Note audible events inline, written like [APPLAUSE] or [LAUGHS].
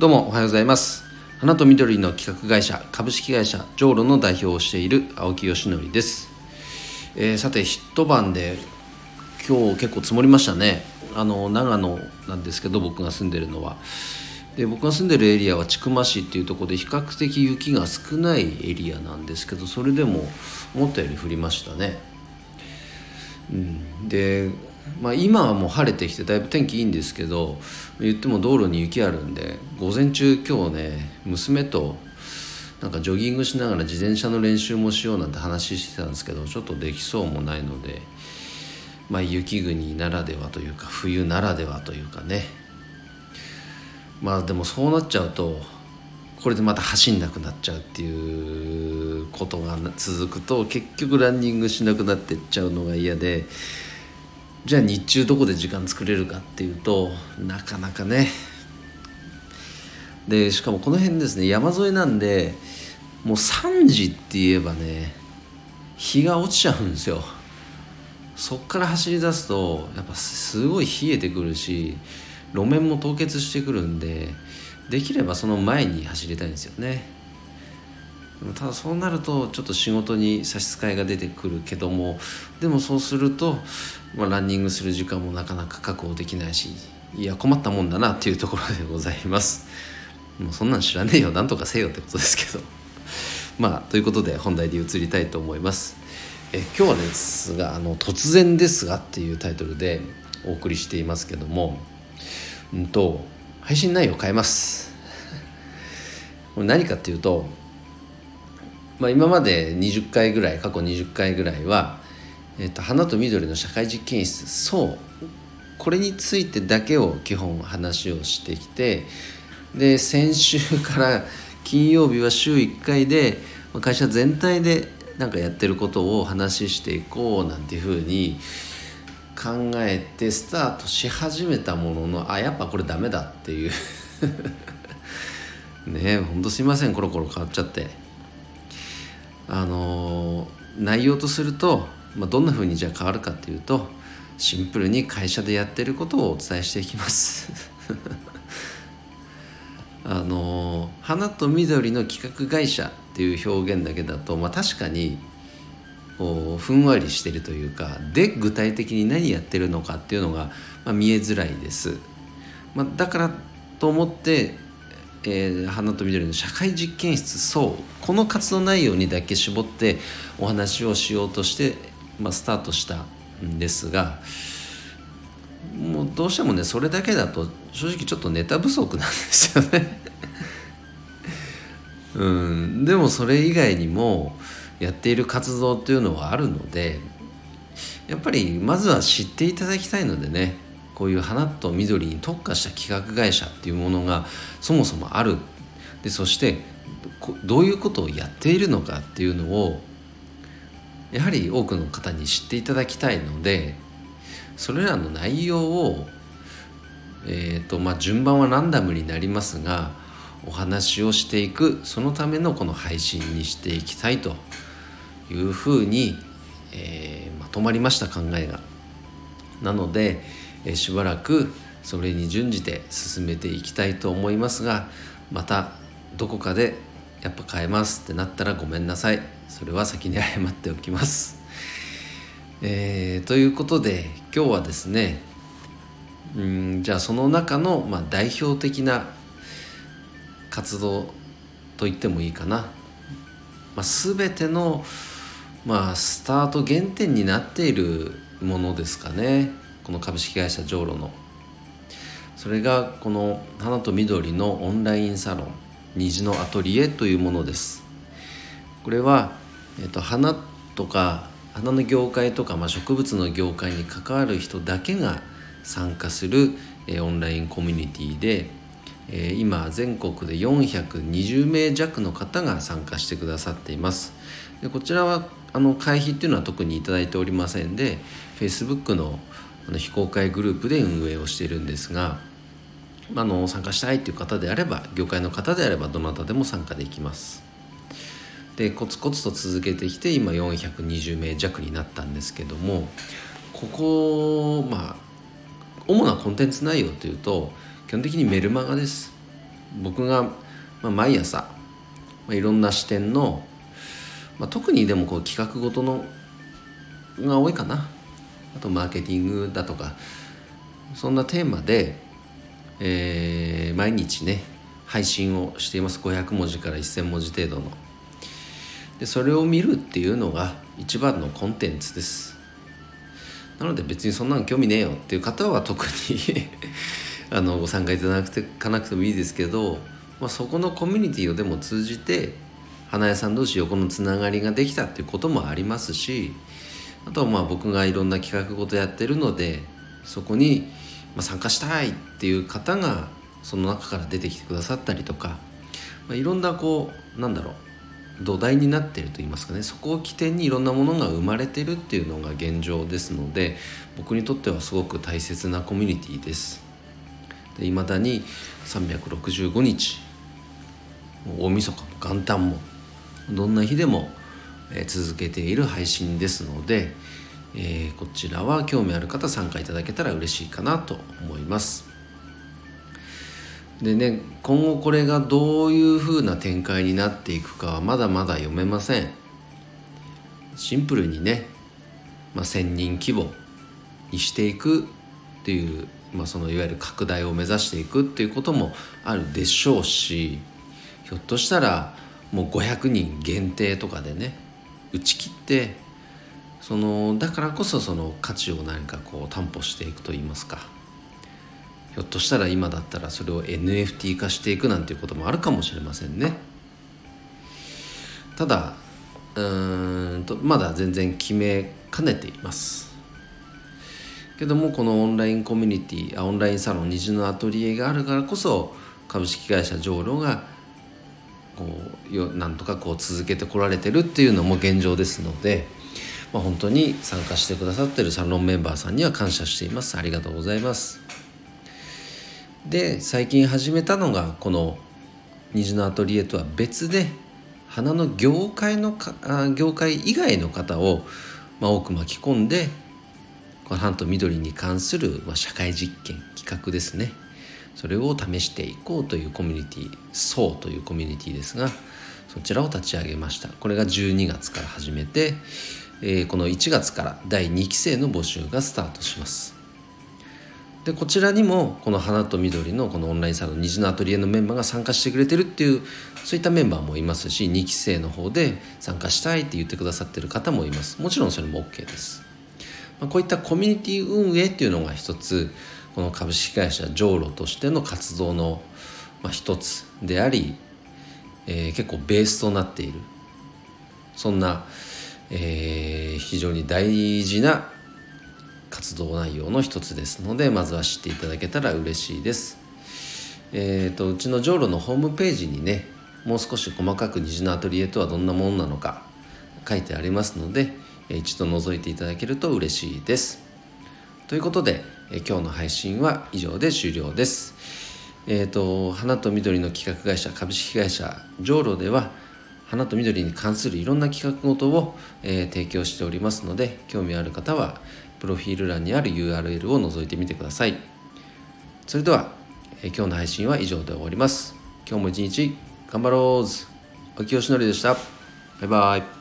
どうもおはようございます。花と緑の企画会社株式会社ジョーロの代表をしている青木よしのりです、えー、さて一晩で今日結構積もりましたね。あの長野なんですけど僕が住んでるのは。で僕が住んでるエリアは千曲市っていうとこで比較的雪が少ないエリアなんですけどそれでも思ったより降りましたね、うん、でまあ、今はもう晴れてきてだいぶ天気いいんですけど言っても道路に雪あるんで午前中今日ね娘となんかジョギングしながら自転車の練習もしようなんて話してたんですけどちょっとできそうもないので、まあ、雪国ならではというか冬ならではというかねまあでもそうなっちゃうとこれでまた走んなくなっちゃうっていうことが続くと結局ランニングしなくなってっちゃうのが嫌で。じゃあ日中どこで時間作れるかっていうとなかなかね。でしかもこの辺ですね山沿いなんでもう3時って言えばね日が落ちちゃうんですよ。そっから走り出すとやっぱすごい冷えてくるし路面も凍結してくるんでできればその前に走りたいんですよね。ただそうなるとちょっと仕事に差し支えが出てくるけどもでもそうすると、まあ、ランニングする時間もなかなか確保できないしいや困ったもんだなっていうところでございます。もうそんなん知らねえよなんとかせよってことですけど。[LAUGHS] まあということで本題で移りたいと思います。え今日はですがあの「突然ですが」っていうタイトルでお送りしていますけどもうんと配信内容変えます。[LAUGHS] これ何かっていうとまあ、今まで20回ぐらい過去20回ぐらいは、えーと、花と緑の社会実験室そうこれについてだけを基本話をしてきてで先週から金曜日は週1回で会社全体でなんかやってることを話していこうなんていうふうに考えてスタートし始めたもののあやっぱこれダメだっていう [LAUGHS] ねえほんとすいませんコロコロ変わっちゃって。あの内容とすると、まあ、どんなふうにじゃあ変わるかっていうとシンプルに会社でやってることをお伝えしていきます。[LAUGHS] あの花と緑の企画会社っていう表現だけだと、まあ、確かにこうふんわりしてるというかで具体的に何やってるのかっていうのが、まあ、見えづらいです、まあ、だからと思ってえー、花と緑の社会実験室そうこの活動内容にだけ絞ってお話をしようとして、まあ、スタートしたんですがもうどうしてもねそれだけだと正直ちょっとネタ不足なんですよね。[LAUGHS] うん、でもそれ以外にもやっている活動っていうのはあるのでやっぱりまずは知っていただきたいのでねこういう花と緑に特化した企画会社っていうものがそもそもあるでそしてどういうことをやっているのかっていうのをやはり多くの方に知っていただきたいのでそれらの内容を、えーとまあ、順番はランダムになりますがお話をしていくそのためのこの配信にしていきたいというふうに、えー、まとまりました考えが。なので、えしばらくそれに準じて進めていきたいと思いますがまたどこかでやっぱ変えますってなったらごめんなさい。それは先に謝っておきます。[LAUGHS] えー、ということで今日はですねうんじゃあその中の、まあ、代表的な活動と言ってもいいかな、まあ、全ての、まあ、スタート原点になっているものですかね。この株式会社ジョーロの。それがこの花と緑のオンラインサロン虹のアトリエというものです。これは、えっと、花とか花の業界とか、まあ、植物の業界に関わる人だけが参加する、えー、オンラインコミュニティで、えー、今全国で420名弱の方が参加してくださっています。でこちらはあの会費っていうのは特に頂いておりませんで Facebook のあの非公開グループで運営をしているんですが、あの参加したいという方であれば業界の方であればどなたでも参加できます。でコツコツと続けてきて今420名弱になったんですけどもここまあ主なコンテンツ内容というと基本的にメルマガです。僕が、まあ、毎朝、まあ、いろんな視点の、まあ、特にでもこう企画ごとのが多いかな。あとマーケティングだとかそんなテーマで、えー、毎日ね配信をしています。500文字から1000文字程度の。でそれを見るっていうのが一番のコンテンツです。なので別にそんなの興味ねえよっていう方は特に [LAUGHS] あのご参加いただかなくてもいいですけど、まあ、そこのコミュニティをでも通じて花屋さん同士横のつながりができたっていうこともありますしあとはまあ僕がいろんな企画事やってるのでそこに参加したいっていう方がその中から出てきてくださったりとか、まあ、いろんなこうなんだろう土台になってると言いますかね。そこを起点にいろんなものが生まれてるっていうのが現状ですので僕にとってはすごく大切なコミュニティです。いまだに365日大晦日も元旦もどんな日でも続けている配信ですので、えー、こちらは興味ある方参加いただけたら嬉しいかなと思います。でね今後これがどういう風な展開になっていくかはまだまだ読めません。シンプルにね、まあ、1,000人規模にしていくっていう、まあ、そのいわゆる拡大を目指していくっていうこともあるでしょうしひょっとしたらもう500人限定とかでね打ち切ってそのだからこそその価値を何かこう担保していくといいますか。ひょっとしたら今だったらそれを NFT 化していくなんていうこともあるかもしれませんね。ただうんとまだ全然決めかねています。けどもこのオンラインコミュニティあオンラインサロン虹のアトリエがあるからこそ株式会社ジョーロがこうよなんとかこう続けてこられてるっていうのも現状ですので、まあ、本当に参加してくださってるサロンメンバーさんには感謝しています。ありがとうございます。で最近始めたのがこの虹のアトリエとは別で花の業界のか業界以外の方を、まあ、多く巻き込んでこの花と緑に関する、まあ、社会実験企画ですね。それを試していこうというコミュニティ「そう」というコミュニティですがそちらを立ち上げました。これが12月から始めて、えー、この1月から第2期生の募集がスタートします。でこちらにもこの花と緑のこのオンラインサロン虹のアトリエのメンバーが参加してくれてるっていうそういったメンバーもいますし2期生の方で参加したいって言ってくださってる方もいます。もちろんそれも OK です、まあ、こういったコミュニティ運営っていうのが一つこの株式会社ジョーロとしての活動の、まあ、一つであり、えー、結構ベースとなっているそんな、えー、非常に大事な活動内容の一つですのでまずは知っていただけたら嬉しいです。えーと、うちのジョーロのホームページにねもう少し細かく虹のアトリエとはどんなものなのか書いてありますので一度覗いていただけると嬉しいです。ということでえ今日の配信は以上で終了です。えっ、ー、と花と緑の企画会社株式会社ジョーロでは花と緑に関するいろんな企画ごとを、えー、提供しておりますので興味ある方はプロフィール欄にある URL を覗いてみてください。それでは、えー、今日の配信は以上で終わります。今日も一日頑張ろうず秋吉のりでした。バイバイ。